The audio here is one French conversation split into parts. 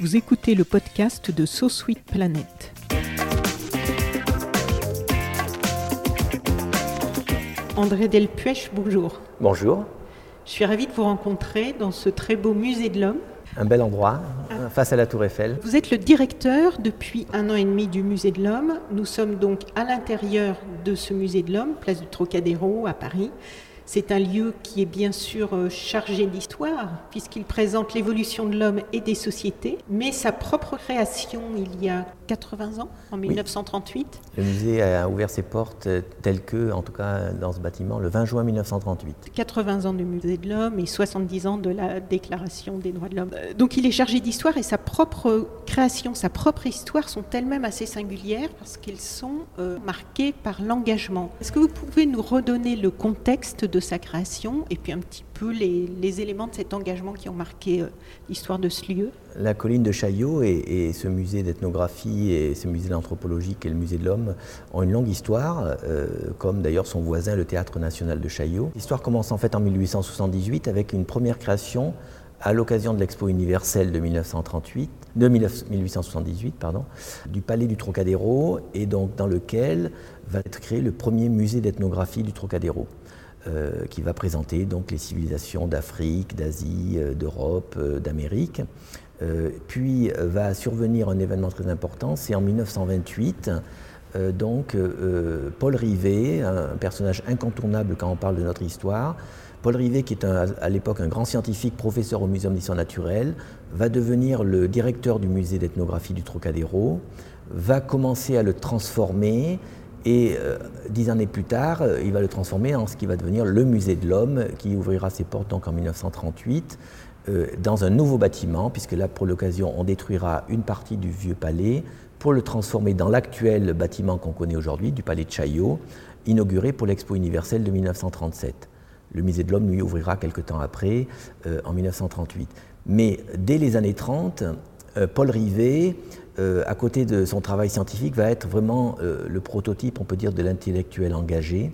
Vous écoutez le podcast de So Sweet Planet. André Delpuech, bonjour. Bonjour. Je suis ravie de vous rencontrer dans ce très beau musée de l'homme. Un bel endroit, face à la Tour Eiffel. Vous êtes le directeur depuis un an et demi du musée de l'homme. Nous sommes donc à l'intérieur de ce musée de l'homme, place du Trocadéro à Paris. C'est un lieu qui est bien sûr euh, chargé d'histoire, puisqu'il présente l'évolution de l'homme et des sociétés, mais sa propre création il y a 80 ans, en 1938. Le musée a ouvert ses portes euh, telles que, en tout cas dans ce bâtiment, le 20 juin 1938. 80 ans du musée de l'homme et 70 ans de la Déclaration des droits de l'homme. Euh, donc il est chargé d'histoire et sa propre création, sa propre histoire sont elles-mêmes assez singulières parce qu'elles sont marquées par l'engagement. Est-ce que vous pouvez nous redonner le contexte de sa création et puis un petit peu les, éléments de cet engagement qui ont marqué euh, l'histoire de ce lieu La colline de Chaillot et, ce musée d'ethnographie et ce musée d'anthropologie et le musée de l'homme ont une longue histoire, euh, comme d'ailleurs son voisin le Théâtre national de Chaillot. L'histoire commence en fait en 1878 avec une première création à l'occasion de l'Expo universelle de 1938, de 1878, pardon, du Palais du Trocadéro, et donc dans lequel va être créé le premier musée d'ethnographie du Trocadéro. Euh, qui va présenter donc les civilisations d'Afrique, d'Asie, euh, d'Europe, euh, d'Amérique. puis va survenir un événement très important, c'est en 1928. donc Paul Rivet, un personnage incontournable quand on parle de notre histoire, Paul Rivet, qui est à l'époque un grand scientifique, professeur au Muséum d'histoire naturelle, va devenir le directeur du musée d'ethnographie du Trocadéro, va commencer à le transformer, et euh, dix années plus tard, euh, il va le transformer en ce qui va devenir le musée de l'homme, qui ouvrira ses portes donc en 1938, euh, dans un nouveau bâtiment, puisque là, pour l'occasion, on détruira une partie du vieux palais pour le transformer dans l'actuel bâtiment qu'on connaît aujourd'hui, du palais de Chaillot, inauguré pour l'Expo universelle de 1937. Le musée de l'homme, lui, ouvrira quelque temps après, en 1938. Mais dès les années 30, Paul Rivet euh, à côté de son travail scientifique, va être vraiment euh, le prototype, on peut dire, de l'intellectuel engagé.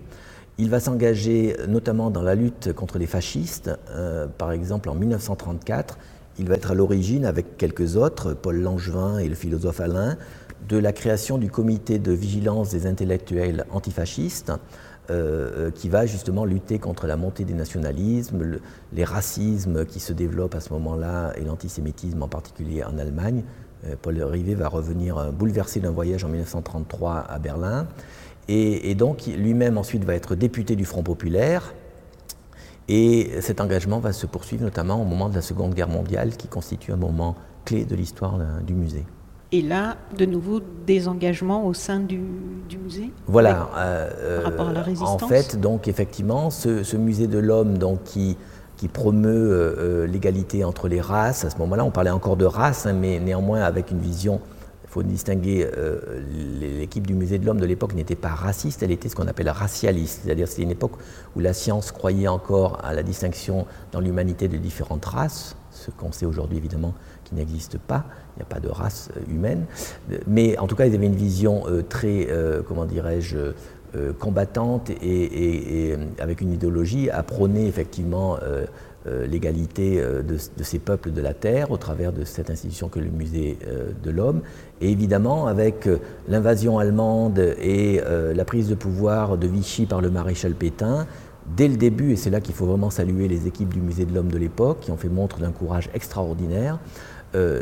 Il va s'engager notamment dans la lutte contre les fascistes. Euh, par exemple, en 1934, il va être à l'origine, avec quelques autres, Paul Langevin et le philosophe Alain, de la création du comité de vigilance des intellectuels antifascistes, qui va justement lutter contre la montée des nationalismes, les racismes qui se développent à ce moment-là, et l'antisémitisme en particulier en Allemagne, Paul Rivet va revenir euh, bouleversé d'un voyage en 1933 à Berlin. Et, donc lui-même ensuite va être député du Front populaire. Et cet engagement va se poursuivre notamment au moment de la Seconde Guerre mondiale, qui constitue un moment clé de l'histoire euh, du musée. Et là, de nouveau, des engagements au sein du, musée? Voilà. par rapport à la résistance En fait, donc effectivement, ce, ce musée de l'homme donc, qui qui promeut euh, euh, l'égalité entre les races. À ce moment-là, on parlait encore de race, hein, mais néanmoins avec une vision, il faut distinguer, euh, l'équipe du musée de l'homme de l'époque n'était pas raciste, elle était ce qu'on appelle racialiste, c'est-à-dire c'était une époque où la science croyait encore à la distinction dans l'humanité de différentes races, ce qu'on sait aujourd'hui évidemment qui n'existe pas, il n'y a pas de race humaine, mais en tout cas ils avaient une vision très, comment dirais-je, euh, combattante et, euh, avec une idéologie à prôner effectivement euh, l'égalité de, ces peuples de la Terre au travers de cette institution que le musée de l'homme. Et évidemment, avec l'invasion allemande et la prise de pouvoir de Vichy par le maréchal Pétain, dès le début, et c'est là qu'il faut vraiment saluer les équipes du musée de l'homme de l'époque, qui ont fait montre d'un courage extraordinaire.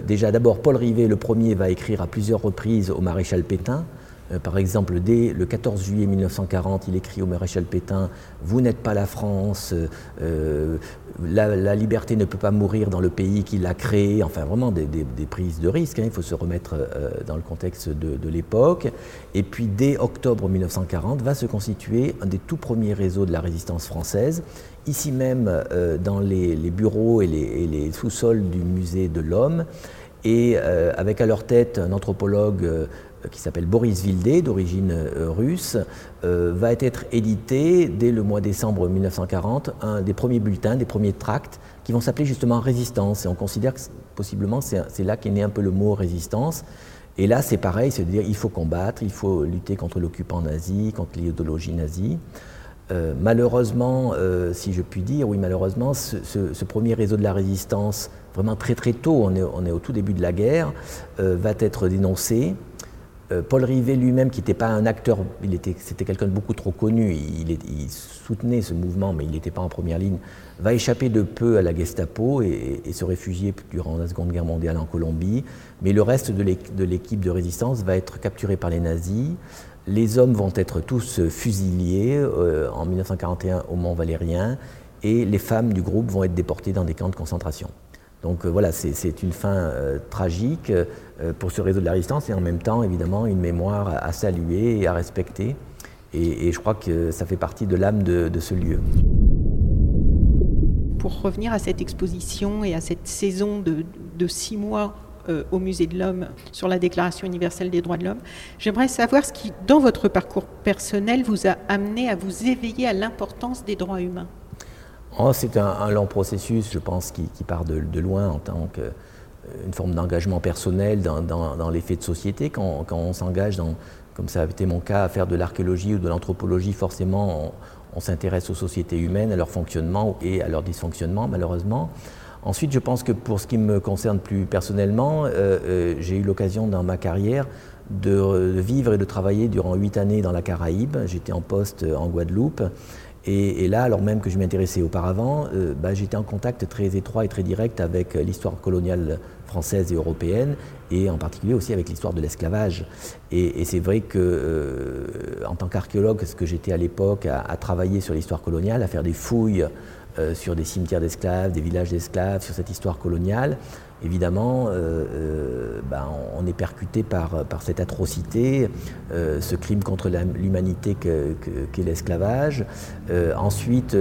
déjà d'abord, Paul Rivet, le premier, va écrire à plusieurs reprises au maréchal Pétain Euh, par exemple, dès le 14 juillet 1940, il écrit au maréchal Pétain Vous n'êtes pas la France, euh, la, liberté ne peut pas mourir dans le pays qui l'a créé. Enfin, vraiment des, prises de risque. Hein. il faut se remettre euh, dans le contexte de, l'époque. Et puis, dès octobre 1940, va se constituer un des tout premiers réseaux de la résistance française. Ici même, dans les, bureaux et les, sous-sols du musée de l'Homme, et avec à leur tête un anthropologue euh, qui s'appelle Boris Vildé, d'origine euh, russe, euh, va être édité dès le mois décembre 1940, un des premiers bulletins, des premiers tracts, qui vont s'appeler justement Résistance. Et on considère que possiblement c'est là qu'est né un peu le mot résistance. Et là, c'est pareil, c'est de dire il faut combattre, il faut lutter contre l'occupant nazi, contre l'idéologie nazie. malheureusement, si je puis dire, oui, malheureusement, ce, premier réseau de la résistance, vraiment très très tôt, on est au tout début de la guerre, va être dénoncé. Euh, Paul Rivet lui-même, qui n'était pas un acteur, c'était quelqu'un de beaucoup trop connu, il, soutenait ce mouvement, mais il n'était pas en première ligne, va échapper de peu à la Gestapo et, se réfugier durant la Seconde Guerre mondiale en Colombie. Mais le reste de l'équipe de résistance va être capturé par les nazis. Les hommes vont être tous fusillés euh, en 1941 au Mont Valérien et les femmes du groupe vont être déportées dans des camps de concentration. Donc euh, voilà, c'est une fin euh, tragique euh, pour ce réseau de la résistance et en même temps, évidemment, une mémoire à, saluer et à respecter. Et, je crois que ça fait partie de l'âme de, ce lieu. Pour revenir à cette exposition et à cette saison de, six mois au Musée de l'Homme sur la Déclaration universelle des droits de l'homme. J'aimerais savoir ce qui, dans votre parcours personnel, vous a amené à vous éveiller à l'importance des droits humains. Oh, c'est un, long processus, je pense, qui, part de, loin en tant qu'une euh, forme d'engagement personnel dans, les faits de société. Quand, on s'engage, comme ça a été mon cas, à faire de l'archéologie ou de l'anthropologie, forcément, on, s'intéresse aux sociétés humaines, à leur fonctionnement et à leur dysfonctionnement, malheureusement. Ensuite, je pense que pour ce qui me concerne plus personnellement, euh, euh, j'ai eu l'occasion dans ma carrière de, vivre et de travailler durant huit années dans la Caraïbe. J'étais en poste en Guadeloupe. Et, là, alors même que je m'intéressais auparavant, euh, bah, j'étais en contact très étroit et très direct avec l'histoire coloniale française et européenne, et en particulier aussi avec l'histoire de l'esclavage. Et, c'est vrai que, euh, en tant qu'archéologue, ce que j'étais à l'époque, à, travailler sur l'histoire coloniale, à faire des fouilles euh, sur des cimetières d'esclaves, des villages d'esclaves, sur cette histoire coloniale, évidemment, euh, euh, ben, on est percuté par, cette atrocité, ce crime contre l'humanité qu'est l'esclavage. ensuite,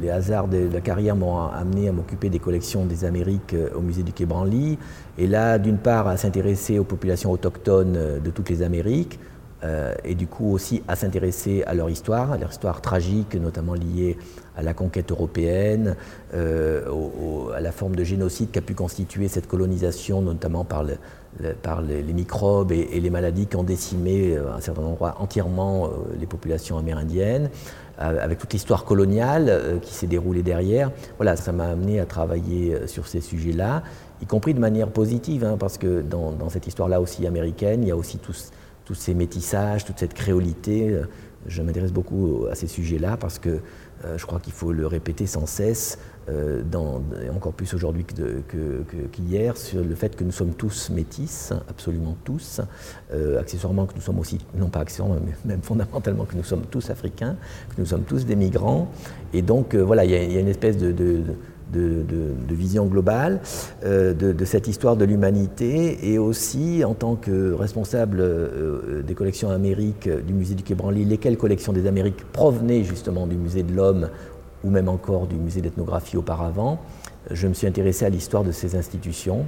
les hasards de la carrière m'ont amené à m'occuper des collections des Amériques au musée du Quai Branly. Et là, d'une part, à s'intéresser aux populations autochtones de toutes les Amériques, euh, et du coup aussi à s'intéresser à leur histoire, à leur histoire tragique, notamment liée à la conquête européenne, euh, à la forme de génocide qu'a pu constituer cette colonisation, notamment par, les, microbes et, les maladies qui ont décimé euh, à un certain endroit entièrement les populations amérindiennes, avec toute l'histoire coloniale qui s'est déroulée derrière. Voilà, ça m'a amené à travailler sur ces sujets-là, y compris de manière positive, hein, parce que dans, dans cette histoire-là aussi américaine, il y a aussi tous tous ces métissages, toute cette créolité. Euh, je m'intéresse beaucoup à ces sujets-là parce que euh, je crois qu'il faut le répéter sans cesse, euh, encore plus aujourd'hui qu'hier, sur le fait que nous sommes tous métis, absolument tous, accessoirement que nous sommes aussi, non pas accessoirement, mais même fondamentalement que nous sommes tous africains, que nous sommes tous des migrants. Et donc voilà, il y, a une espèce de, vision globale euh, de, cette histoire de l'humanité et aussi en tant que responsable euh, des collections Amériques du musée du Quai Branly, lesquelles collections des Amériques provenaient justement du musée de l'homme ou même encore du musée d'ethnographie auparavant, je me suis intéressé à l'histoire de ces institutions.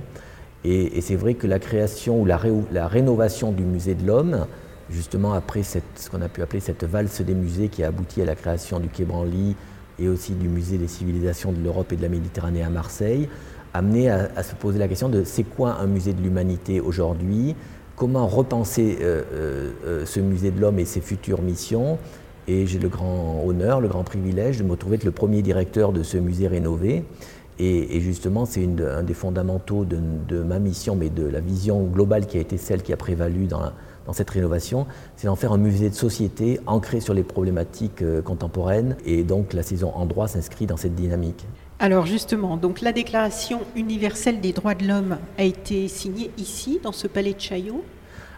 Et, c'est vrai que la création ou la, rénovation du musée de l'homme, justement après ce qu'on a pu appeler cette valse des musées qui a abouti à la création du Quai Branly, et aussi du musée des civilisations de l'Europe et de la Méditerranée à Marseille, amené à, se poser la question de c'est quoi un musée de l'humanité aujourd'hui, comment repenser euh, euh, euh, ce musée de l'homme et ses futures missions. Et j'ai le grand honneur, le grand privilège de me retrouver être le premier directeur de ce musée rénové. Et, justement, c'est un des fondamentaux de, de, ma mission, mais de la vision globale qui a été celle qui a prévalu dans la, dans cette rénovation, c'est d'en faire un musée de société ancré sur les problématiques euh, contemporaines. Et donc la saison en droit s'inscrit dans cette dynamique. Alors justement, donc la Déclaration universelle des droits de l'homme a été signée ici, dans ce palais de Chaillot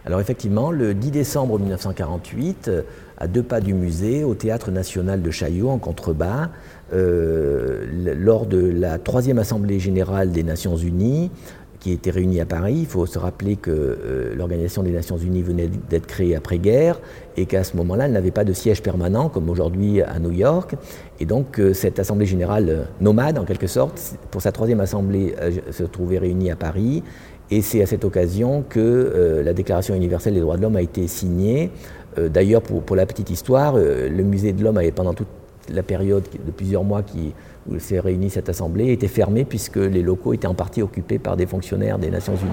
Alors effectivement, le 10 décembre 1948, à deux pas du musée, au Théâtre national de Chaillot, en contrebas, lors de la troisième Assemblée générale des Nations Unies, qui était réunie à Paris. Il faut se rappeler que euh, l'Organisation des Nations Unies venait d'être créée après-guerre et qu'à ce moment-là, elle n'avait pas de siège permanent comme aujourd'hui à New York. Et donc euh, cette Assemblée générale euh, nomade, en quelque sorte, pour sa troisième Assemblée, se trouvait réunie à Paris. Et c'est à cette occasion que la Déclaration universelle des droits de l'homme a été signée. D'ailleurs, pour, pour, la petite histoire, le Musée de l'Homme avait pendant toute la période de plusieurs mois qui, où s'est réunie cette assemblée était fermée puisque les locaux étaient en partie occupés par des fonctionnaires des Nations Unies.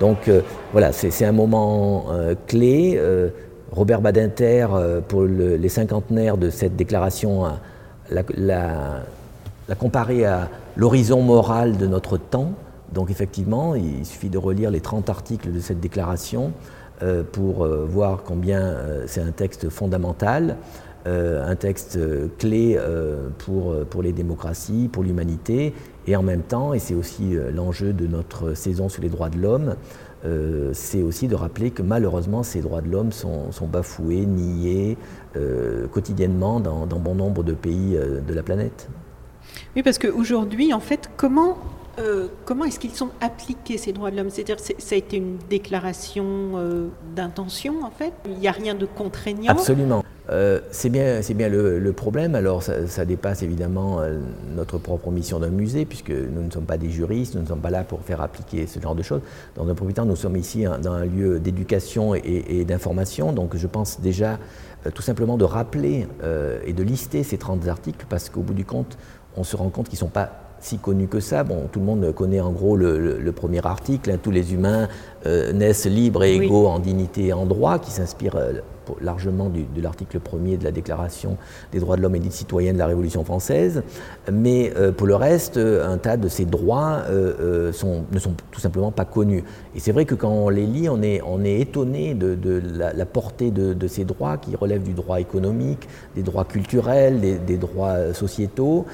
Donc euh, voilà, c'est un moment euh, clé. Euh, Robert Badinter, pour les cinquantenaires de cette déclaration, l'a la, comparé à l'horizon moral de notre temps. Donc effectivement, il suffit de relire les 30 articles de cette déclaration pour euh, voir combien euh, c'est un texte fondamental, un texte clé pour, pour les démocraties, pour l'humanité, et en même temps, et c'est aussi l'enjeu de notre saison sur les droits de l'homme, c'est aussi de rappeler que malheureusement ces droits de l'homme sont, bafoués, niés quotidiennement dans, bon nombre de pays de la planète. Oui, parce qu'aujourd'hui, en fait, comment euh, comment est-ce qu'ils sont appliqués ces droits de l'homme? C'est-à-dire, ça a été une déclaration euh, d'intention en fait? Il n'y a rien de contraignant? Absolument. Euh, c'est bien, c'est bien le, problème. Alors, ça, dépasse évidemment notre propre mission d'un musée, puisque nous ne sommes pas des juristes, nous ne sommes pas là pour faire appliquer ce genre de choses. Dans un premier temps, nous sommes ici dans un lieu d'éducation et, d'information. Donc, je pense déjà tout simplement de rappeler et de lister ces 30 articles, parce qu'au bout du compte, on se rend compte qu'ils ne sont pas si connu que ça. Bon, tout le monde connaît en gros le, premier article, hein, tous les humains euh, naissent libres et égaux en dignité et en droit, qui s'inspire euh, largement de l'article 1er de la Déclaration des droits de l'homme et des citoyens de la Révolution française. Mais euh, pour le reste, un tas de ces droits ne sont tout simplement pas connus. Et c'est vrai que quand on les lit, on est, on est étonné de, la, portée de, ces droits qui relèvent du droit économique, des droits culturels, des, droits sociétaux.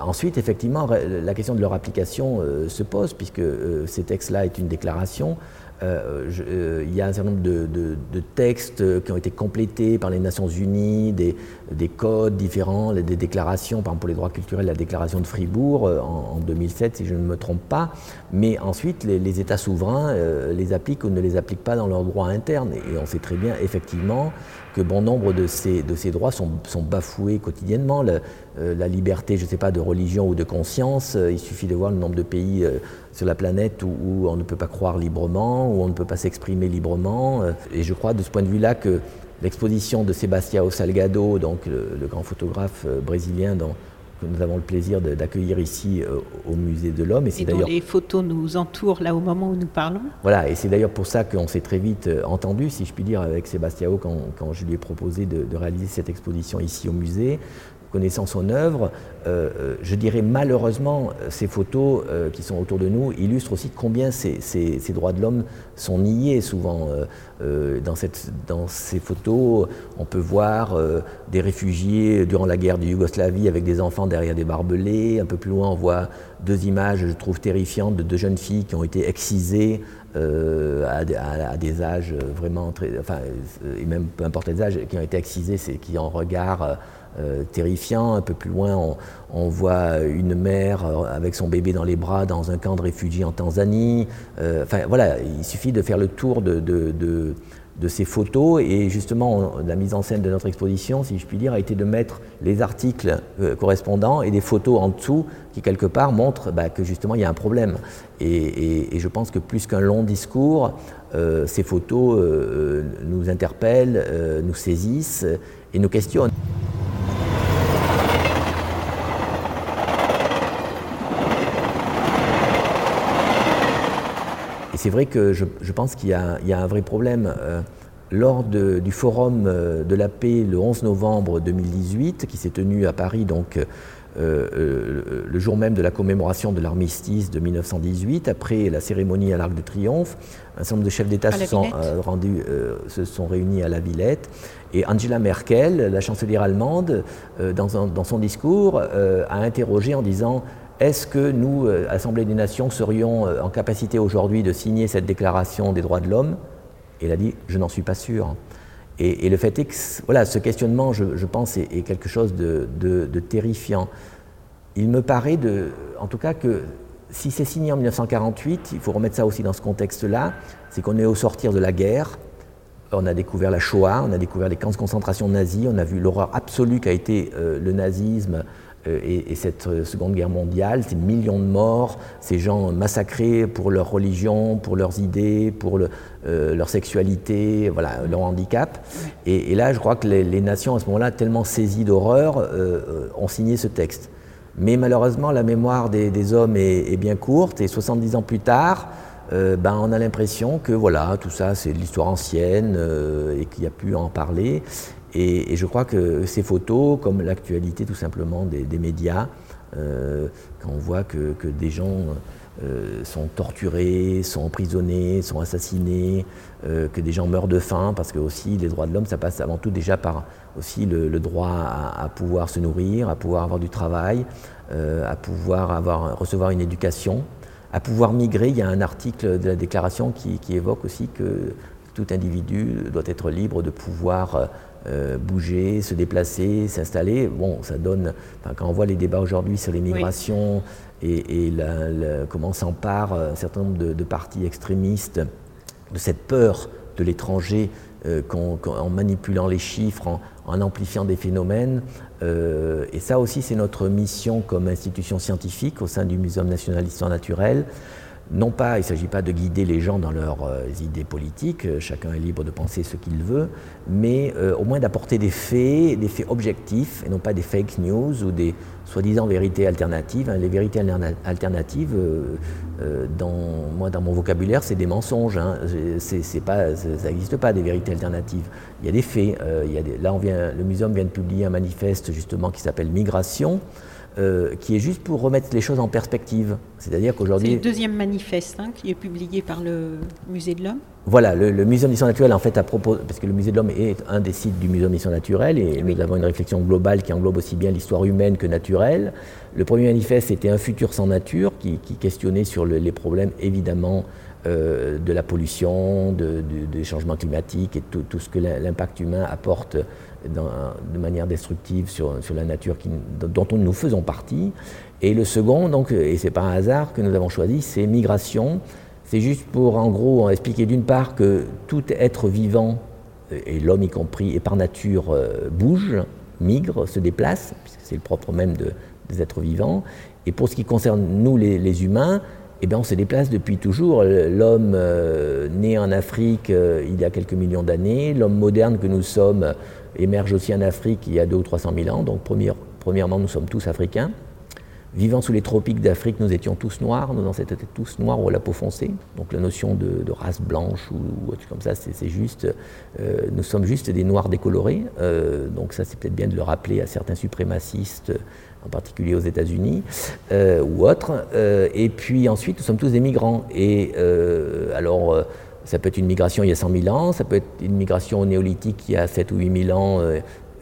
ensuite, effectivement, la question de leur application se pose, puisque ces textes-là est une déclaration. Euh, euh, il y a un certain nombre de, textes qui ont été complétés par les Nations Unies, des, codes différents, des déclarations, par exemple pour les droits culturels, la déclaration de Fribourg euh, en, 2007, si je ne me trompe pas. Mais ensuite, les, États souverains les appliquent ou ne les appliquent pas dans leur droit interne. Et on sait très bien, effectivement, que bon nombre de ces, droits sont, bafoués quotidiennement. la liberté, je ne sais pas, de religion ou de conscience, il suffit de voir le nombre de pays sur la planète où, on ne peut pas croire librement, où on ne peut pas s'exprimer librement. Euh, et je crois de ce point de vue-là que l'exposition de Sebastião Salgado, donc le, grand photographe euh, brésilien que nous avons le plaisir d'accueillir ici euh, au musée de l'homme. Et, dont les photos nous entourent là au moment où nous parlons. Voilà, et c'est d'ailleurs pour ça qu'on s'est très vite entendu, si je puis dire, avec Sebastião quand, quand je lui ai proposé de, de, réaliser cette exposition ici au musée connaissant son œuvre, euh, euh, je dirais malheureusement, ces photos euh, qui sont autour de nous illustrent aussi combien ces, droits de l'homme sont niés souvent. dans, ces photos, on peut voir des réfugiés durant la guerre de Yougoslavie avec des enfants derrière des barbelés. Un peu plus loin, on voit deux images, je trouve terrifiantes, de deux jeunes filles qui ont été excisées à, des âges vraiment très. Enfin, et même peu importe les âges, qui ont été excisées, c'est qui en regard euh, terrifiant. Un peu plus loin, on, voit une mère euh, avec son bébé dans les bras dans un camp de réfugiés en Tanzanie. Euh, voilà, il suffit de faire le tour de, de, ces photos et justement la mise en scène de notre exposition, si je puis dire, a été de mettre les articles correspondants et des photos en dessous qui quelque part montrent bah, que justement il y a un problème. Et, je pense que plus qu'un long discours, ces photos nous interpellent, nous saisissent et nous questionnent. C'est vrai que je, pense qu'il y, a un vrai problème. Euh, lors du forum euh, de la paix le 11 novembre 2018, qui s'est tenu à Paris, donc euh, le jour même de la commémoration de l'armistice de 1918, après la cérémonie à l'Arc de Triomphe, un certain nombre de chefs d'État se, sont, rendus, se sont réunis à la Villette. Et Angela Merkel, la chancelière allemande, dans, dans, son discours, a interrogé en disant est-ce que nous, Assemblée des Nations, serions en capacité aujourd'hui de signer cette déclaration des droits de l'homme? Il a dit, je n'en suis pas sûr. Et, le fait est que voilà, ce questionnement, je, pense, est, quelque chose de, terrifiant. Il me paraît, en tout cas, que si c'est signé en 1948, il faut remettre ça aussi dans ce contexte-là, c'est qu'on est au sortir de la guerre, on a découvert la Shoah, on a découvert les camps de concentration nazis, on a vu l'horreur absolue qu'a été euh, le nazisme euh, et, cette euh, Seconde Guerre mondiale, ces millions de morts, ces gens massacrés pour leur religion, pour leurs idées, pour leur sexualité, voilà, leur handicap. Et, là, je crois que les, nations, à ce moment-là, tellement saisies d'horreur, ont signé ce texte. Mais malheureusement, la mémoire des, hommes est, bien courte, et 70 ans plus tard, euh, ben, on a l'impression que voilà, tout ça c'est de l'histoire ancienne euh, et qu'il n'y a plus à en parler. Et, je crois que ces photos, comme l'actualité tout simplement des, médias, euh, quand on voit que, des gens sont torturés, sont emprisonnés, sont assassinés, que des gens meurent de faim, parce que aussi les droits de l'homme, ça passe avant tout déjà par aussi le, droit à, pouvoir se nourrir, à pouvoir avoir du travail, à pouvoir avoir, recevoir une éducation à pouvoir migrer. Il y a un article de la déclaration qui, évoque aussi que tout individu doit être libre de pouvoir euh, bouger, se déplacer, s'installer. Bon, ça donne, quand on voit les débats aujourd'hui sur les migrations et, comment s'empare un certain nombre de, partis extrémistes de cette peur de l'étranger euh, en manipulant les chiffres, en amplifiant des phénomènes, euh, et ça aussi, c'est notre mission comme institution scientifique au sein du Muséum national d'histoire naturelle. Non pas, il ne s'agit pas de guider les gens dans leurs euh, idées politiques, euh, chacun est libre de penser ce qu'il veut, mais au moins d'apporter des faits, des faits objectifs, et non pas des fake news ou des soi-disant vérités alternatives. Hein. Les vérités alternatives, dans, mon vocabulaire, c'est des mensonges. Hein. Pas, ça n'existe pas des vérités alternatives. Il y a des faits. là, le muséum vient de publier un manifeste justement qui s'appelle Migration. Euh, qui est juste pour remettre les choses en perspective. C'est-à-dire qu'aujourd'hui. C'est le deuxième manifeste hein, qui est publié par le Musée de l'Homme. Voilà, le, le Muséum d'histoire naturelle, en fait, à propos, parce que le Musée de l'Homme est un des sites du Muséum d'histoire naturelle, et nous avons une réflexion globale qui englobe aussi bien l'histoire humaine que naturelle. Le premier manifeste était Un futur sans nature, qui, questionnait sur les problèmes, évidemment, euh, de la pollution, de, des changements climatiques et tout, tout ce que l'impact humain apporte de manière destructive sur, sur la nature qui, dont nous faisons partie. Et le second, donc, et c'est pas un hasard que nous avons choisi, c'est migration. C'est juste pour, en gros, expliquer d'une part que tout être vivant, et l'homme y compris, et par nature, euh, bouge, migre, se déplace, puisque c'est le propre même de, des êtres vivants. Et pour ce qui concerne nous, les, humains, eh bien, on se déplace depuis toujours. L'homme euh, né en Afrique euh, il y a quelques millions d'années, l'homme moderne que nous sommes émerge aussi en Afrique il y a 200 ou 300 000 ans. Donc premièrement, nous sommes tous africains. Vivant sous les tropiques d'Afrique, nous étions tous noirs, nos ancêtres étaient tous noirs ou à la peau foncée. Donc la notion de, race blanche ou, autre comme ça, c'est juste, euh, nous sommes juste des noirs décolorés. Euh, donc ça, c'est peut-être bien de le rappeler à certains suprémacistes, en particulier aux États-Unis euh, ou autres. et puis ensuite, nous sommes tous des migrants. Et alors ça peut être une migration il y a 100 000 ans, ça peut être une migration néolithique il y a 7 ou 8 000 ans,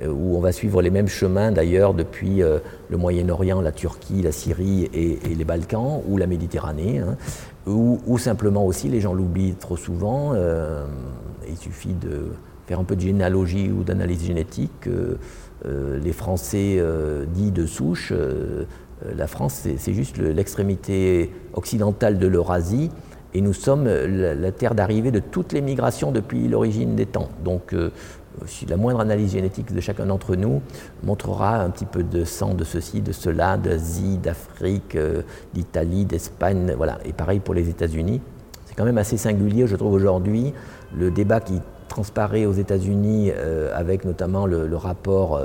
euh, où on va suivre les mêmes chemins d'ailleurs depuis euh, le Moyen-Orient, la Turquie, la Syrie et, les Balkans, ou la Méditerranée, hein, ou, simplement aussi, les gens l'oublient trop souvent, euh, il suffit de faire un peu de généalogie ou d'analyse génétique. les Français dits de souche, la France c'est juste l'extrémité occidentale de l'Eurasie, et nous sommes la, terre d'arrivée de toutes les migrations depuis l'origine des temps. Donc, euh, si la moindre analyse génétique de chacun d'entre nous montrera un petit peu de sang de ceci, de cela, d'Asie, d'Afrique, euh, d'Italie, d'Espagne, voilà. Et pareil pour les États-Unis. C'est quand même assez singulier, je trouve, aujourd'hui, le débat qui transparaît aux États-Unis euh, avec notamment le, rapport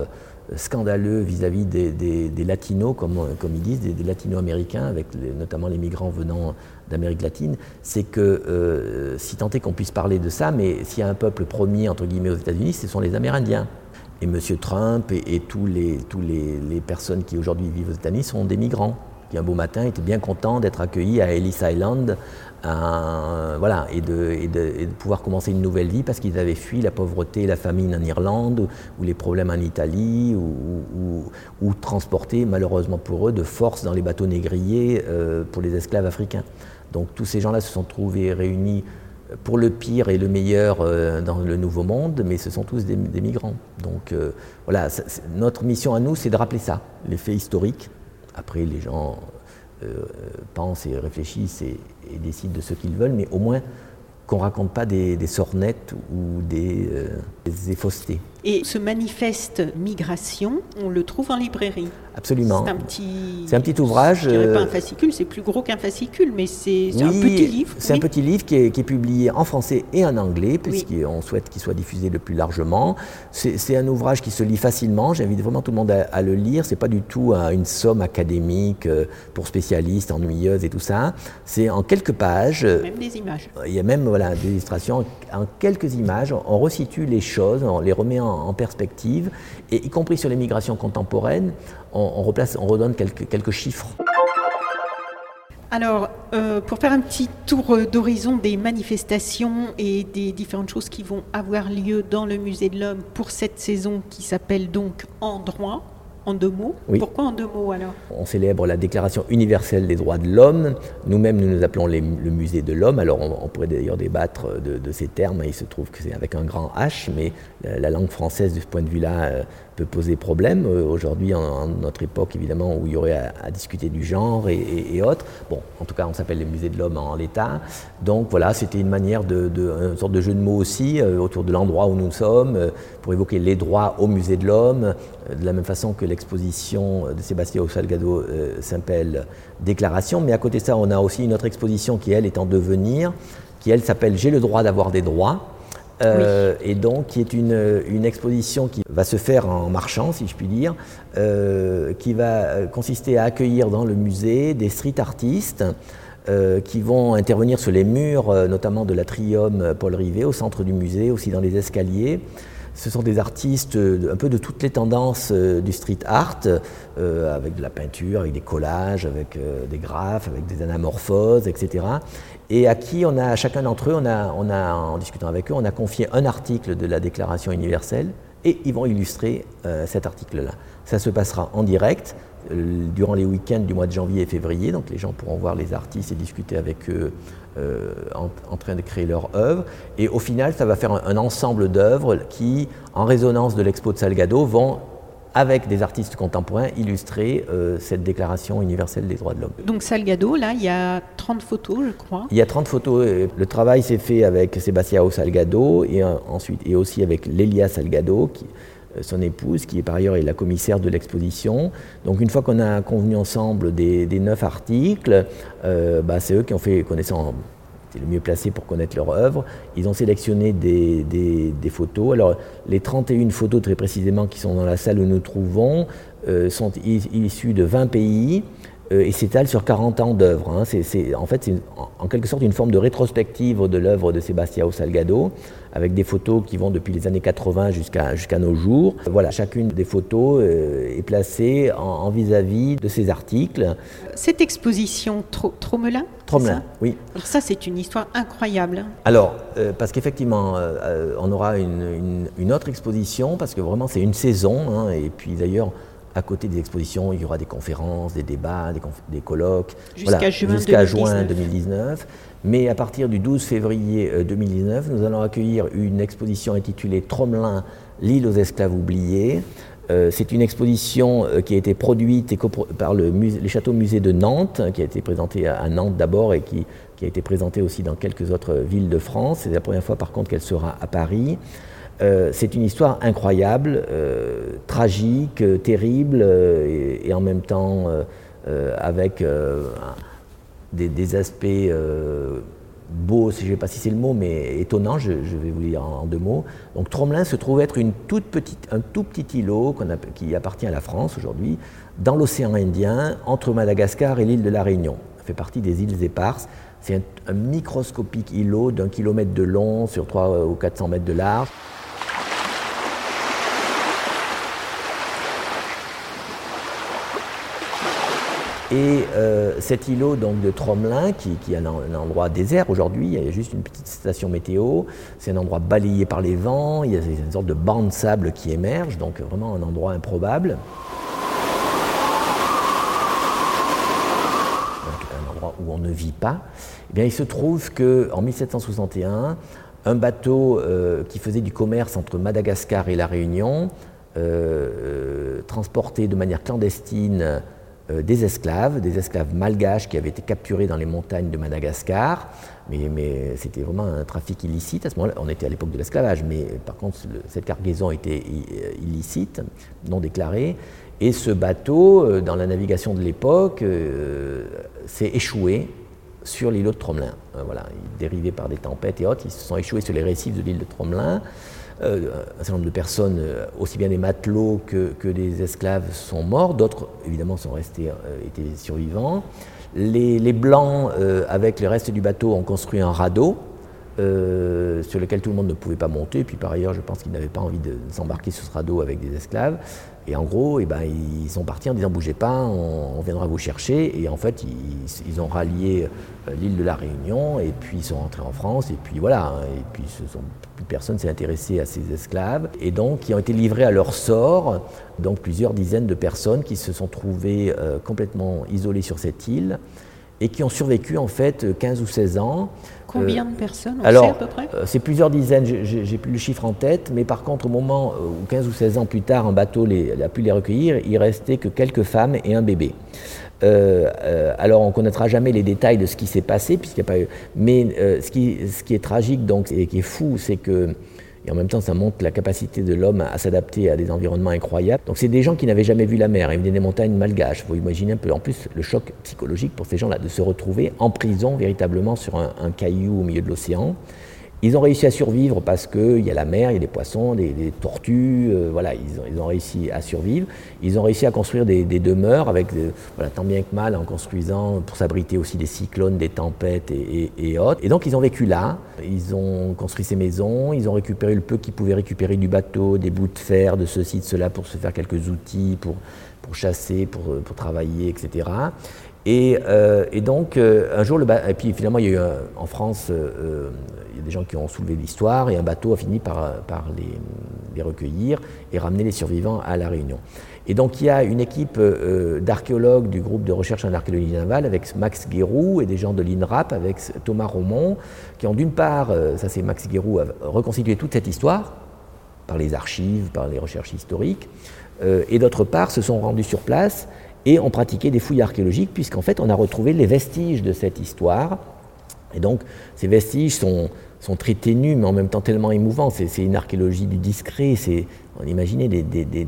scandaleux vis-à-vis des, latinos, comme, ils disent, des, latino-américains, avec notamment les migrants venant d'Amérique latine, c'est que, euh, si tant est qu'on puisse parler de ça, mais s'il y a un peuple promis, entre guillemets, aux États-Unis, ce sont les Amérindiens. Et M. Trump et, tous, les, tous les, personnes qui aujourd'hui vivent aux États-Unis sont des migrants. qui un beau matin était bien content d'être accueilli à Ellis Island voilà, et de, pouvoir commencer une nouvelle vie parce qu'ils avaient fui la pauvreté et la famine en Irlande ou les problèmes en Italie ou, transportés malheureusement pour eux de force dans les bateaux négriers euh, pour les esclaves africains. Donc tous ces gens-là se sont trouvés réunis pour le pire et le meilleur euh, dans le Nouveau Monde, mais ce sont tous des, migrants. Donc euh, voilà, notre mission à nous, c'est de rappeler ça, les faits historiques. Après, les gens pensent et réfléchissent et décident de ce qu'ils veulent, mais au moins qu'on ne raconte pas des, sornettes ou des, Et ce manifeste migration, on le trouve en librairie. Absolument. C'est un petit, c'est un petit ouvrage. Je dirais pas un euh, fascicule, c'est plus gros qu'un fascicule, mais c'est, un petit livre. C'est un petit livre qui est, publié en français et en anglais, puisqu'on souhaite qu'il soit diffusé le plus largement. C'est, un ouvrage qui se lit facilement. J'invite vraiment tout le monde à, le lire. C'est pas du tout une somme académique euh, pour spécialistes, ennuyeuse et tout ça. C'est en quelques pages. Même des images. Il y a même voilà, des illustrations. En quelques images, on resitue les choses, on les remet en perspective, et y compris sur les migrations contemporaines, on, replace, on redonne quelques, quelques chiffres. Alors, euh, pour faire un petit tour d'horizon des manifestations et des différentes choses qui vont avoir lieu dans le Musée de l'Homme pour cette saison qui s'appelle donc En droit, en deux mots? Pourquoi en deux mots alors? On célèbre la Déclaration universelle des droits de l'homme. Nous-mêmes, nous nous appelons le musée de l'homme. Alors on, pourrait d'ailleurs débattre de, ces termes. Il se trouve que c'est avec un grand H, mais la, langue française, de ce point de vue-là, euh, peut poser problème. Euh, aujourd'hui, en, notre époque, évidemment, où il y aurait à, discuter du genre et, autres. Bon, en tout cas, on s'appelle les musées de l'homme en l'état. Donc voilà, c'était une manière de, de, une sorte de jeu de mots aussi euh, autour de l'endroit où nous sommes, euh, pour évoquer les droits au musée de l'homme, de la même façon que l'exposition de Sébastien Salgado s'appelle Déclaration. Mais à côté de ça, on a aussi une autre exposition qui, elle, est en devenir, qui, elle, s'appelle J'ai le droit d'avoir des droits euh, et donc qui est une, une, exposition qui va se faire en marchant, si je puis dire, euh, qui va consister à accueillir dans le musée des street artistes euh, qui vont intervenir sur les murs, notamment de l'atrium Paul Rivet, au centre du musée, aussi dans les escaliers. Ce sont des artistes un peu de toutes les tendances du street art, avec de la peinture, avec des collages, avec des graphes, avec des anamorphoses, etc et à qui on a, chacun d'entre eux, on a, en discutant avec eux, on a confié un article de la Déclaration universelle et ils vont illustrer euh, cet article-là. Ça se passera en direct euh, durant les week-ends du mois de janvier et février, donc les gens pourront voir les artistes et discuter avec eux euh, en, train de créer leur œuvre. Et au final, ça va faire un, un ensemble d'œuvres qui, en résonance de l'expo de Salgado, vont avec des artistes contemporains, illustrer euh, cette déclaration universelle des droits de l'homme. Donc Salgado, là, il y a 30 photos, je crois. Il y a 30 photos. Euh, le travail s'est fait avec Sébastien Salgado et euh, ensuite et aussi avec Lélia Salgado, qui, son épouse, qui par ailleurs est la commissaire de l'exposition. Donc une fois qu'on a convenu ensemble des, neuf articles, bah, c'est eux qui ont fait connaissance c'est le mieux placé pour connaître leur œuvre. Ils ont sélectionné des, photos. Alors, les 31 photos, très précisément, qui sont dans la salle où nous trouvons, euh, sont issues de 20 pays euh, et s'étalent sur 40 ans d'œuvre. Hein. En fait, c'est en quelque sorte une forme de rétrospective de l'œuvre de Sebastião Salgado, avec des photos qui vont depuis les années 80 jusqu'à, jusqu'à nos jours. Voilà, chacune des photos euh, est placée en, vis-à-vis de ces articles. Cette exposition Tromelin Tromelin, oui. Alors ça, c'est une histoire incroyable. Alors, euh, parce qu'effectivement, on aura une, une, autre exposition, parce que vraiment, c'est une saison, hein, et puis d'ailleurs, à côté des expositions, il y aura des conférences, des débats, des, colloques. Jusqu'à juin, juin 2019. Mais à partir du 12 février 2019, euh, nous allons accueillir une exposition intitulée Tromelin, l'île aux esclaves oubliés. Euh, c'est une exposition euh, qui a été produite par le les châteaux musées de Nantes, qui a été présentée à Nantes d'abord et qui, a été présentée aussi dans quelques autres villes de France. C'est la première fois par contre qu'elle sera à Paris. C'est une histoire incroyable, tragique, terrible et, en même temps avec des, aspects beaux, je ne sais pas si c'est le mot, mais étonnants, je, vais vous le dire en, deux mots. Donc Tromelin se trouve être une toute petite, un tout petit îlot qui appartient à la France aujourd'hui, dans l'océan Indien, entre Madagascar et l'île de la Réunion. Ça fait partie des îles éparses. C'est un, un microscopique îlot d'un kilomètre de long sur 3 ou 400 mètres de large. Et cet îlot donc, de Tromelin, qui, est un, endroit désert aujourd'hui, il y a juste une petite station météo, c'est un endroit balayé par les vents, il y a une sorte de banc de sable qui émerge, donc vraiment un endroit improbable. un endroit où on ne vit pas. Eh bien, il se trouve qu'en 1761, un bateau euh, qui faisait du commerce entre Madagascar et La Réunion euh, euh, transportait de manière clandestine des esclaves, des esclaves malgaches qui avaient été capturés dans les montagnes de Madagascar. Mais, c'était vraiment un trafic illicite. À ce moment-là, on était à l'époque de l'esclavage, mais par contre, cette cargaison était illicite, non déclarée. Et ce bateau, dans la navigation de l'époque, s'est échoué sur l'îlot de Tromelin. Euh, voilà, dérivés par des tempêtes et autres, ils se sont échoués sur les récifs de l'île de Tromelin. Euh, un certain nombre de personnes, euh, aussi bien des matelots que, des esclaves, sont morts. D'autres, évidemment, sont restés, étaient survivants. Les, les Blancs, avec le reste du bateau, ont construit un radeau sur lequel tout le monde ne pouvait pas monter. Puis par ailleurs, je pense qu'ils n'avaient pas envie de s'embarquer sur ce radeau avec des esclaves. Et en gros, eh ben, ils sont partis en disant bougez pas, on, viendra vous chercher. Et en fait, ils, ont rallié euh, l'île de la Réunion et puis ils sont rentrés en France. Et puis voilà, hein. et puis ce sont, plus personne s'est intéressé à ces esclaves. Et donc, ils ont été livrés à leur sort. Donc plusieurs dizaines de personnes qui se sont trouvées euh, complètement isolées sur cette île et qui ont survécu en fait 15 ou 16 ans. Combien de personnes on alors, sait à peu près? euh, C'est plusieurs dizaines, j'ai plus le chiffre en tête, mais par contre, au moment euh, où 15 ou 16 ans plus tard, un bateau les, a pu les recueillir, il restait que quelques femmes et un bébé. Euh, alors, on ne connaîtra jamais les détails de ce qui s'est passé, puisqu'il n'y a pas eu. Mais ce, qui, ce, qui, est tragique donc, et qui est fou, c'est que et en même temps, ça montre la capacité de l'homme à s'adapter à des environnements incroyables. Donc, c'est des gens qui n'avaient jamais vu la mer. Ils venaient des montagnes malgaches. Vous imaginez un peu, en plus, le choc psychologique pour ces gens-là, de se retrouver en prison véritablement sur un caillou au milieu de l'océan. Ils ont réussi à survivre parce qu'il y a la mer, il y a des poissons, des, tortues, euh, voilà, ils ont, réussi à survivre. Ils ont réussi à construire des, demeures avec, euh, voilà, tant bien que mal, en construisant pour s'abriter aussi des cyclones, des tempêtes et, autres. Et donc ils ont vécu là, ils ont construit ces maisons, ils ont récupéré le peu qu'ils pouvaient récupérer du bateau, des bouts de fer, de ceci, de cela, pour se faire quelques outils, pour, pour chasser, pour, pour travailler, etc. Euh, et, donc, un jour, et finalement, il y a en France il y a des gens qui ont soulevé l'histoire et un bateau a fini par, les, recueillir et ramener les survivants à La Réunion. Et donc il y a une équipe euh, d'archéologues du groupe de recherche en archéologie navale avec Max Guérou et des gens de l'INRAP avec Thomas Romont qui ont d'une part, euh, ça c'est Max Guérou, reconstitué toute cette histoire par les archives, par les recherches historiques, euh, et d'autre part se sont rendus sur place et ont pratiqué des fouilles archéologiques puisqu'en fait on a retrouvé les vestiges de cette histoire. Et donc ces vestiges sont sont très ténus, mais en même temps tellement émouvants. C'est une archéologie du discret. On imaginait des, des,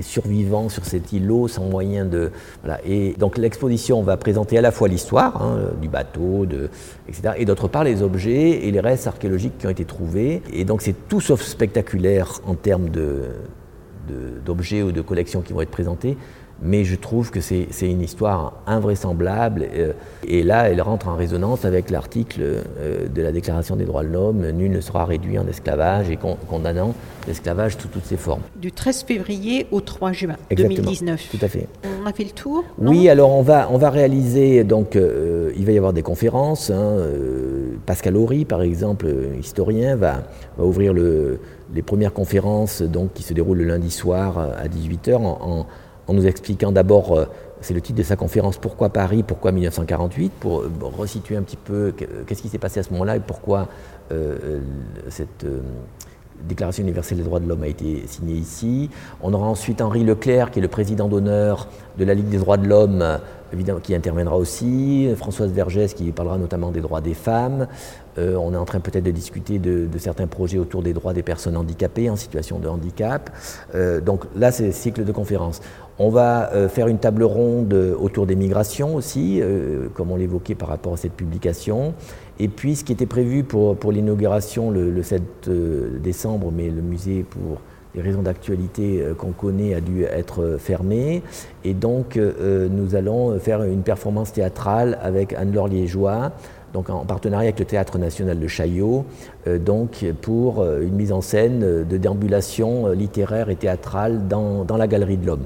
survivants sur cet îlot sans moyen de. Voilà. Et donc l'exposition va présenter à la fois l'histoire hein, du bateau, de, etc., et d'autre part les objets et les restes archéologiques qui ont été trouvés. Et donc c'est tout sauf spectaculaire en termes d'objets ou de collections qui vont être présentés mais je trouve que c'est une histoire invraisemblable. Euh, et là, elle rentre en résonance avec l'article euh, de la Déclaration des droits de l'homme, nul ne sera réduit en esclavage et condamnant l'esclavage sous toutes ses formes. Du 13 février au 3 juin Exactement, 2019. Tout à fait. On a fait le tour Oui, alors on va, on va réaliser, donc euh, il va y avoir des conférences. Hein, Pascal Horry, par exemple, historien, va, va ouvrir le, les premières conférences donc, qui se déroulent le lundi soir à 18h en en nous expliquant d'abord, euh, c'est le titre de sa conférence, Pourquoi Paris, pourquoi 1948, pour euh, resituer un petit peu qu'est-ce qui s'est passé à ce moment-là et pourquoi euh, cette Déclaration universelle des droits de l'homme a été signée ici. On aura ensuite Henri Leclerc, qui est le président d'honneur de la Ligue des droits de l'homme, qui interviendra aussi. Françoise Vergès, qui parlera notamment des droits des femmes. on est en train peut-être de discuter de, certains projets autour des droits des personnes handicapées en situation de handicap. donc là, c'est cycle de conférences. On va euh, faire une table ronde autour des migrations aussi, euh, comme on l'évoquait par rapport à cette publication. Et puis ce qui était prévu pour, l'inauguration le, 7 euh, décembre, mais le musée, pour des raisons d'actualité qu'on connaît, a dû être fermé. Et donc nous allons faire une performance théâtrale avec Anne-Laure Liégeois, donc en partenariat avec le Théâtre national de Chaillot, donc pour une mise en scène de déambulation littéraire et théâtrale dans la Galerie de l'Homme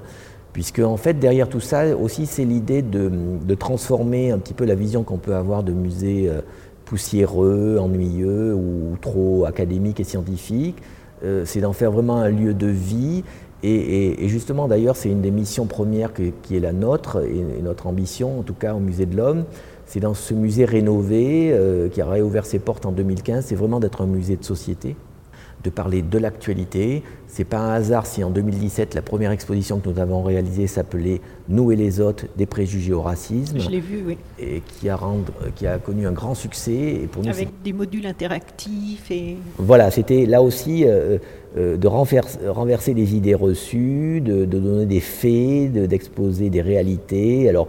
puisque en fait derrière tout ça aussi c'est l'idée de, transformer un petit peu la vision qu'on peut avoir de musées euh, poussiéreux, ennuyeux ou trop académiques et scientifiques. Euh, c'est d'en faire vraiment un lieu de vie. Et, justement d'ailleurs c'est une des missions premières qui est la nôtre et, notre ambition en tout cas au musée de l'homme. C'est dans ce musée rénové euh, qui a réouvert ses portes en 2015, c'est vraiment d'être un musée de société de parler de l'actualité. C'est pas un hasard si en 2017 la première exposition que nous avons réalisée s'appelait Nous et les autres des préjugés au racisme. Je l'ai vu, oui. Et qui a, qui a connu un grand succès. Et pour nous, Avec des modules interactifs et. Voilà, c'était là aussi euh, euh, de renverser, les idées reçues, de, donner des faits, d'exposer des réalités. Alors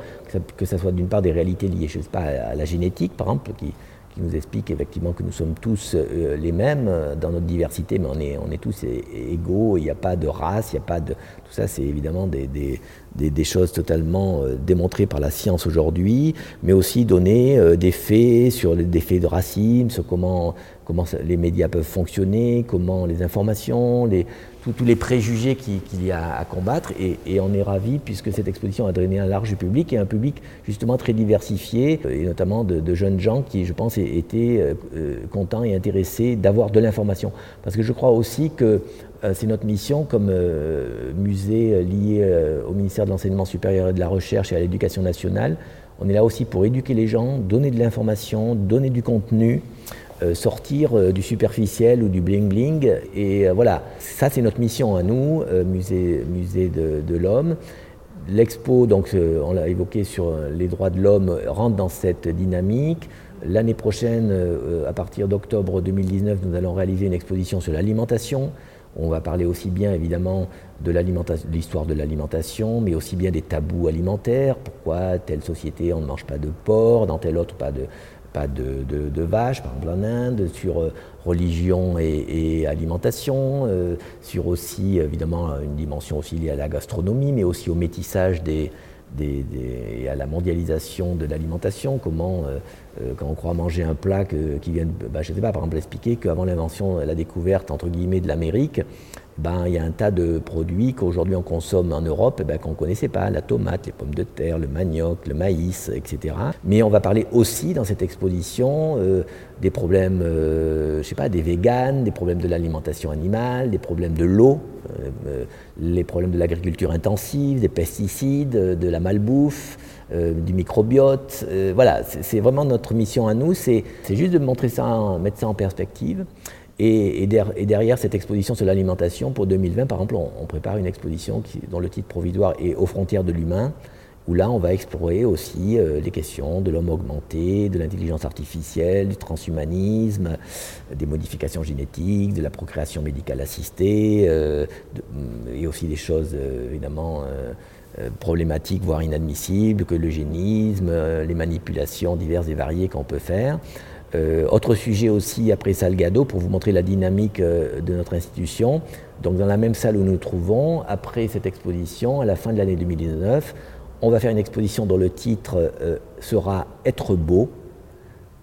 que ça, soit d'une part des réalités liées, je sais pas, à la génétique, par exemple, qui qui nous explique effectivement que nous sommes tous euh, les mêmes euh, dans notre diversité, mais on est, on est tous égaux, il n'y a pas de race, il n'y a pas de... Tout ça, c'est évidemment des, des, des, choses totalement euh, démontrées par la science aujourd'hui, mais aussi donner des faits sur des faits de racisme, sur comment, comment les médias peuvent fonctionner, comment les informations, tous les préjugés qu'il y a à combattre. Et, on est ravis puisque cette exposition a drainé un large public et un public justement très diversifié, et notamment de, jeunes gens qui, je pense, étaient euh, euh, contents et intéressés d'avoir de l'information. Parce que je crois aussi que euh, c'est notre mission comme musée lié au ministère de l'Enseignement supérieur et de la Recherche et à l'Éducation nationale. On est là aussi pour éduquer les gens, donner de l'information, donner du contenu. Euh, sortir euh, du superficiel ou du bling-bling. Et euh, voilà, ça c'est notre mission à nous, musée, musée de, l'homme. L'expo, donc on l'a évoqué sur les droits de l'homme, rentre dans cette dynamique. L'année prochaine, à partir d'octobre 2019, nous allons réaliser une exposition sur l'alimentation. On va parler aussi bien évidemment de l'histoire de l'alimentation, mais aussi bien des tabous alimentaires. Pourquoi telle société on ne mange pas de porc, dans telle autre pas de, de, vaches, par exemple en Inde, sur euh, religion et, alimentation, euh, sur aussi évidemment une dimension aussi liée à la gastronomie, mais aussi au métissage et à la mondialisation de l'alimentation, comment, euh, quand on croit manger un plat qui vient, bah, je sais pas, par exemple, expliquer qu'avant l'invention, la découverte, entre guillemets, de l'Amérique, ben, il y a un tas de produits qu'aujourd'hui on consomme en Europe et ben, qu'on ne connaissait pas, la tomate, les pommes de terre, le manioc, le maïs, etc. Mais on va parler aussi dans cette exposition euh, des problèmes, euh, je sais pas, des véganes, des problèmes de l'alimentation animale, des problèmes de l'eau, euh, les problèmes de l'agriculture intensive, des pesticides, de la malbouffe. du microbiote. voilà, c'est vraiment notre mission à nous, c'est juste de montrer ça, mettre ça en perspective. Et, derrière cette exposition sur l'alimentation, pour 2020, par exemple, on, prépare une exposition dont le titre provisoire est Aux frontières de l'humain, où là, on va explorer aussi euh, les questions de l'homme augmenté, de l'intelligence artificielle, du transhumanisme, des modifications génétiques, de la procréation médicale assistée, euh, et aussi des choses euh, évidemment problématiques, voire inadmissibles, que l'eugénisme, les manipulations diverses et variées qu'on peut faire. Euh, autre sujet aussi après Salgado pour vous montrer la dynamique euh, de notre institution. Donc dans la même salle où nous nous trouvons, après cette exposition, à la fin de l'année 2019, on va faire une exposition dont le titre euh, sera Être beau.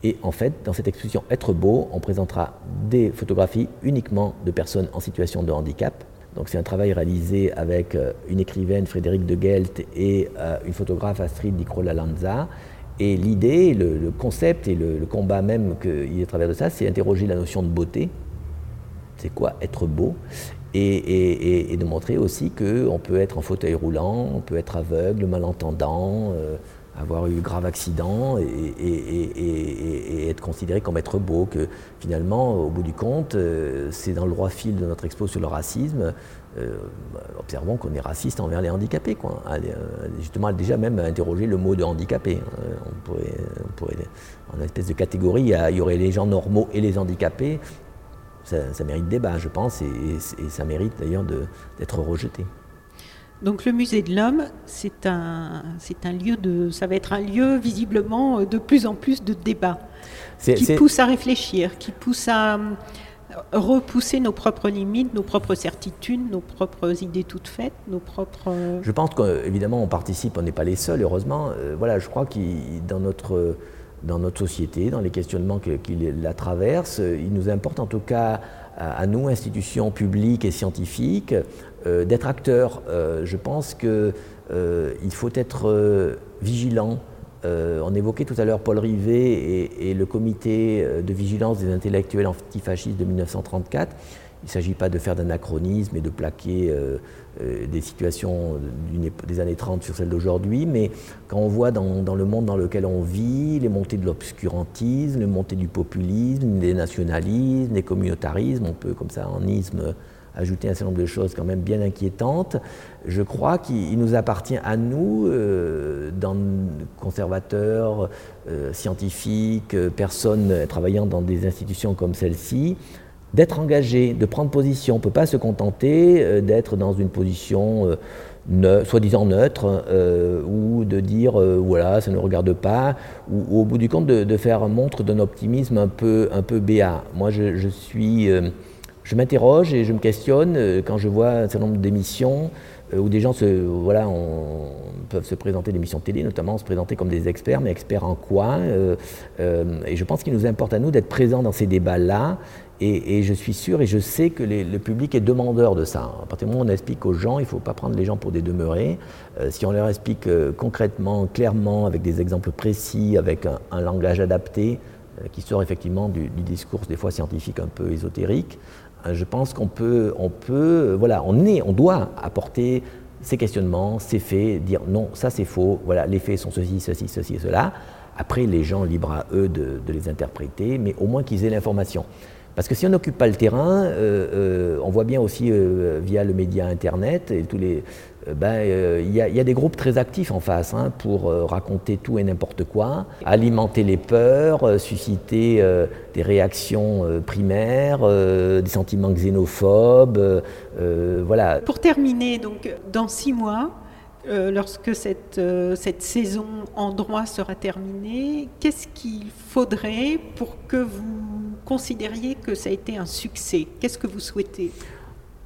Et en fait, dans cette exposition Être beau, on présentera des photographies uniquement de personnes en situation de handicap. Donc c'est un travail réalisé avec une écrivaine Frédéric de Gelt et une photographe Astrid Di Lanza et l'idée, le, concept et le, combat même qu'il y a à travers de ça, c'est interroger la notion de beauté. C'est quoi être beau? Et, de montrer aussi qu'on peut être en fauteuil roulant, on peut être aveugle, malentendant, euh, avoir eu grave accident et, être considéré comme être beau, que finalement, au bout du compte, euh, c'est dans le droit fil de notre expo sur le racisme, euh, observons qu'on est raciste envers les handicapés. Quoi. Euh, justement, déjà même interroger le mot de handicapé. Hein. On pourrait, pourrait, en espèce de catégorie, il y, aurait les gens normaux et les handicapés. Ça, mérite débat, je pense, et, ça mérite d'ailleurs d'être rejeté. Donc le musée de l'homme, c'est un, c'est un lieu de, ça va être un lieu visiblement de plus en plus de débat, qui pousse à réfléchir, qui pousse à, repousser nos propres limites, nos propres certitudes, nos propres idées toutes faites, nos propres... Je pense qu'évidemment on participe, on n'est pas les seuls, heureusement. Euh, voilà, je crois que dans notre, dans notre société, dans les questionnements qui, la traversent, il nous importe en tout cas à, nous, institutions publiques et scientifiques, euh, d'être acteurs. Euh, je pense que il faut être vigilant. On évoquait tout à l'heure Paul Rivet et, le comité de vigilance des intellectuels antifascistes de 1934. Il ne s'agit pas de faire d'anachronisme et de plaquer euh, euh, des situations des années 30 sur celles d'aujourd'hui, mais quand on voit dans, le monde dans lequel on vit les montées de l'obscurantisme, les montées du populisme, des nationalismes, des communautarismes, on peut comme ça en isme ajouter un certain nombre de choses quand même bien inquiétantes. Je crois qu'il nous appartient à nous, euh, conservateurs, scientifiques, personnes travaillant dans des institutions comme celle-ci, d'être engagé, de prendre position. On ne peut pas se contenter euh, d'être dans une position euh, soi-disant neutre euh, ou de dire voilà, ça ne regarde pas, ou, au bout du compte de, faire montre d'un optimisme un peu, un peu béat. Moi, je, suis. Je m'interroge et je me questionne quand je vois un certain nombre d'émissions où des gens se, voilà, peuvent se présenter des émissions télé, notamment se présenter comme des experts, mais experts en quoi Et je pense qu'il nous importe à nous d'être présents dans ces débats-là et, je suis sûr et je sais que le public est demandeur de ça. À partir du moment où on explique aux gens, il ne faut pas prendre les gens pour des demeurés. Euh, si on leur explique euh, concrètement, clairement, avec des exemples précis, avec un, langage adapté, euh, qui sort effectivement du, discours des fois scientifique un peu ésotérique, je pense qu'on peut, on peut, voilà, on est, on doit apporter ces questionnements, ces faits, dire non, ça c'est faux, voilà, les faits sont ceci, ceci, ceci et cela. Après, les gens libres à eux de les interpréter, mais au moins qu'ils aient l'information. Parce que si on n'occupe pas le terrain, euh, euh, on voit bien aussi euh, via le média Internet et tous les, ben, il y, a des groupes très actifs en face hein, pour raconter tout et n'importe quoi, alimenter les peurs, susciter des réactions primaires, des sentiments xénophobes, voilà. Pour terminer, donc dans six mois, euh, lorsque cette, euh, cette, saison en droit sera terminée, qu'est-ce qu'il faudrait pour que vous considériez que ça a été un succès? Qu'est-ce que vous souhaitez?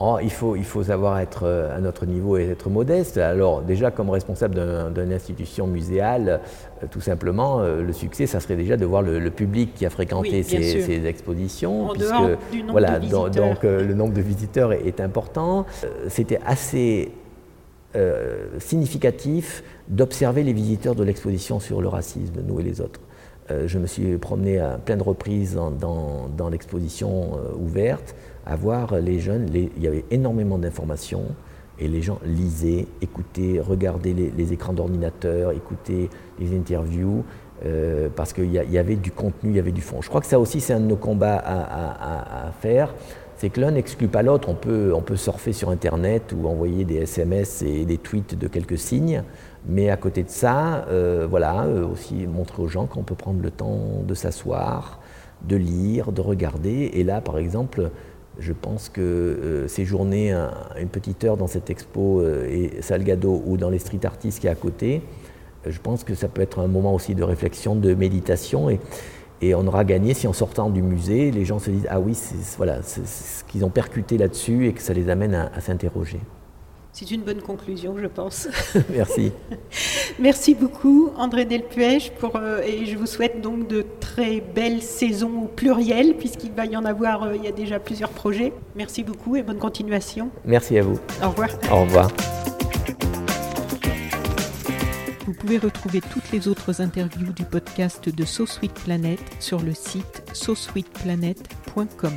Oh, il, faut, il faut savoir être euh, à notre niveau et être modeste. Alors déjà, comme responsable d'une institution muséale, tout simplement, le succès, ça serait déjà de voir le, public qui a fréquenté ces, expositions. En puisque, du nombre voilà, de visiteurs. donc le nombre de visiteurs est important. C'était assez euh, significatif d'observer les visiteurs de l'exposition sur le racisme, nous et les autres. Euh, je me suis promené à plein de reprises dans, dans, l'exposition euh, ouverte, à voir les jeunes. il y avait énormément d'informations et les gens lisaient, écoutaient, regardaient les, écrans d'ordinateur, écoutaient les interviews. parce qu'il y, avait du contenu, il y avait du fond. Je crois que ça aussi, c'est un de nos combats à faire c'est que l'un n'exclut pas l'autre. On peut, on peut surfer sur Internet ou envoyer des SMS et des tweets de quelques signes, mais à côté de ça, euh, voilà, euh, aussi montrer aux gens qu'on peut prendre le temps de s'asseoir, de lire, de regarder. Et là, par exemple, je pense que euh, séjourner une petite heure dans cette expo et Salgado ou dans les street artistes qui est à côté, je pense que ça peut être un moment aussi de réflexion, de méditation. Et, et on aura gagné si en sortant du musée, les gens se disent Ah oui, c'est voilà, ce qu'ils ont percuté là-dessus et que ça les amène à, s'interroger. C'est une bonne conclusion, je pense. Merci. Merci beaucoup, André Delpuech, pour, euh, et je vous souhaite donc de très belles saisons au pluriel, puisqu'il va y en avoir, euh, il y a déjà plusieurs projets. Merci beaucoup et bonne continuation. Merci à vous. Au revoir. Au revoir. Vous pouvez retrouver toutes les autres interviews du podcast de So Sweet Planet sur le site sosweetplanet.com.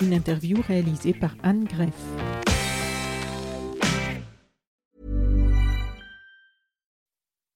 Une interview réalisée par Anne Greff.